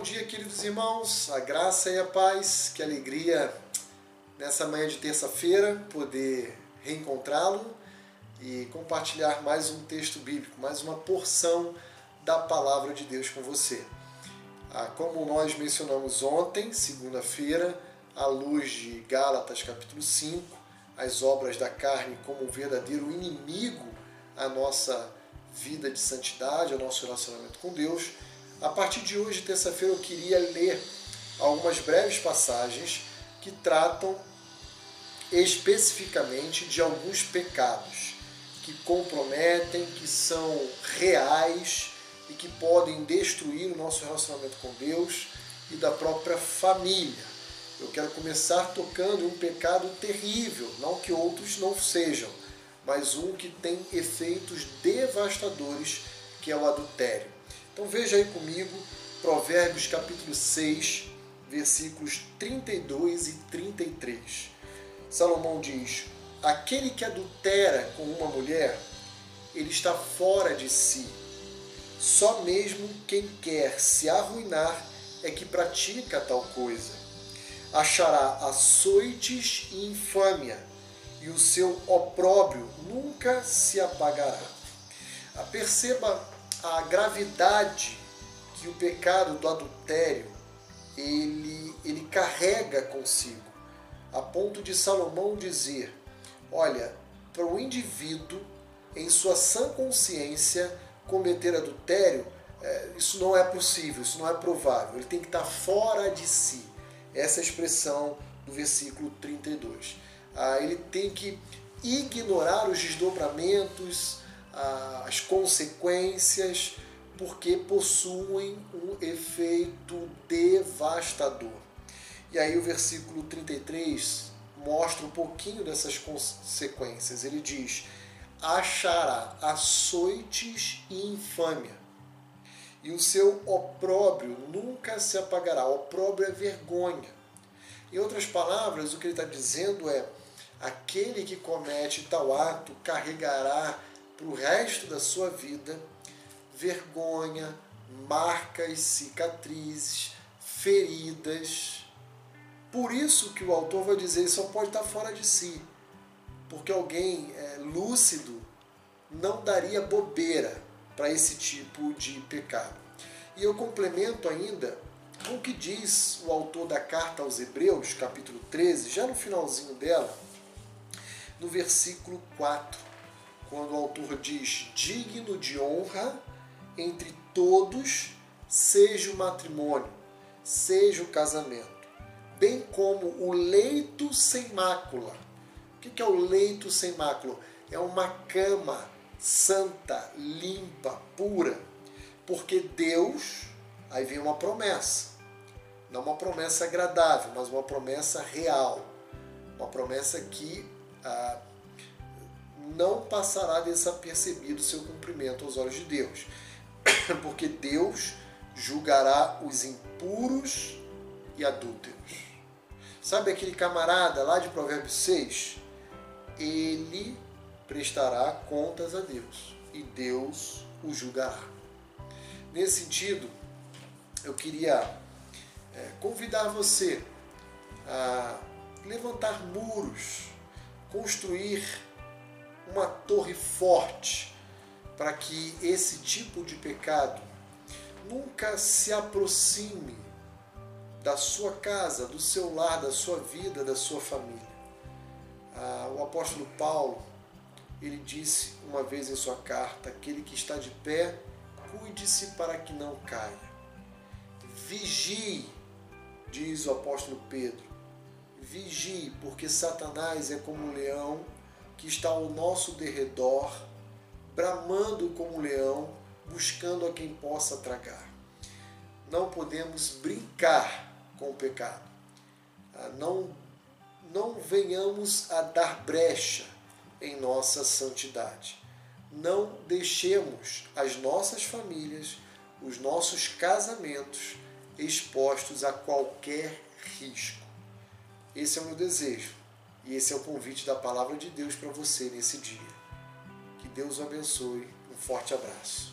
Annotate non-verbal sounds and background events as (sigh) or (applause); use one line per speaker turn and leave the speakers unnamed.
Bom dia, queridos irmãos, a graça e a paz, que alegria nessa manhã de terça-feira poder reencontrá-lo e compartilhar mais um texto bíblico, mais uma porção da palavra de Deus com você. Ah, como nós mencionamos ontem, segunda-feira, à luz de Gálatas capítulo 5, as obras da carne como um verdadeiro inimigo à nossa vida de santidade, ao nosso relacionamento com Deus a partir de hoje, terça-feira, eu queria ler algumas breves passagens que tratam especificamente de alguns pecados que comprometem, que são reais e que podem destruir o nosso relacionamento com Deus e da própria família. Eu quero começar tocando um pecado terrível, não que outros não sejam, mas um que tem efeitos devastadores, que é o adultério. Então veja aí comigo Provérbios capítulo 6, versículos 32 e 33. Salomão diz: Aquele que adultera com uma mulher, ele está fora de si. Só mesmo quem quer se arruinar é que pratica tal coisa. Achará açoites e infâmia, e o seu opróbrio nunca se apagará. Perceba a gravidade que o pecado do adultério ele, ele carrega consigo, a ponto de Salomão dizer: olha, para o indivíduo, em sua sã consciência, cometer adultério, é, isso não é possível, isso não é provável, ele tem que estar fora de si. Essa é expressão do versículo 32. Ah, ele tem que ignorar os desdobramentos, as consequências, porque possuem um efeito devastador. E aí o versículo 33 mostra um pouquinho dessas consequências. Ele diz: achará açoites e infâmia, e o seu opróbrio nunca se apagará. Opróbrio é vergonha. Em outras palavras, o que ele está dizendo é: aquele que comete tal ato carregará para o resto da sua vida vergonha, marcas, cicatrizes, feridas. Por isso que o autor vai dizer só pode estar fora de si, porque alguém é, lúcido não daria bobeira para esse tipo de pecado. E eu complemento ainda com o que diz o autor da carta aos Hebreus, capítulo 13, já no finalzinho dela, no versículo 4 quando o autor diz digno de honra entre todos seja o matrimônio, seja o casamento, bem como o leito sem mácula. O que é o leito sem mácula? É uma cama santa, limpa, pura, porque Deus, aí vem uma promessa, não uma promessa agradável, mas uma promessa real, uma promessa que ah, não passará desapercebido seu cumprimento aos olhos de Deus, (coughs) porque Deus julgará os impuros e adúlteros. Sabe aquele camarada lá de Provérbios 6? Ele prestará contas a Deus e Deus o julgará. Nesse sentido, eu queria é, convidar você a levantar muros, construir uma torre forte para que esse tipo de pecado nunca se aproxime da sua casa, do seu lar, da sua vida, da sua família. Ah, o apóstolo Paulo, ele disse uma vez em sua carta: aquele que está de pé, cuide-se para que não caia. Vigie, diz o apóstolo Pedro, vigie, porque Satanás é como um leão que está ao nosso derredor, bramando como um leão, buscando a quem possa tragar. Não podemos brincar com o pecado. Ah, não, não venhamos a dar brecha em nossa santidade. Não deixemos as nossas famílias, os nossos casamentos expostos a qualquer risco. Esse é o meu desejo e esse é o convite da palavra de Deus para você nesse dia. Que Deus o abençoe. Um forte abraço.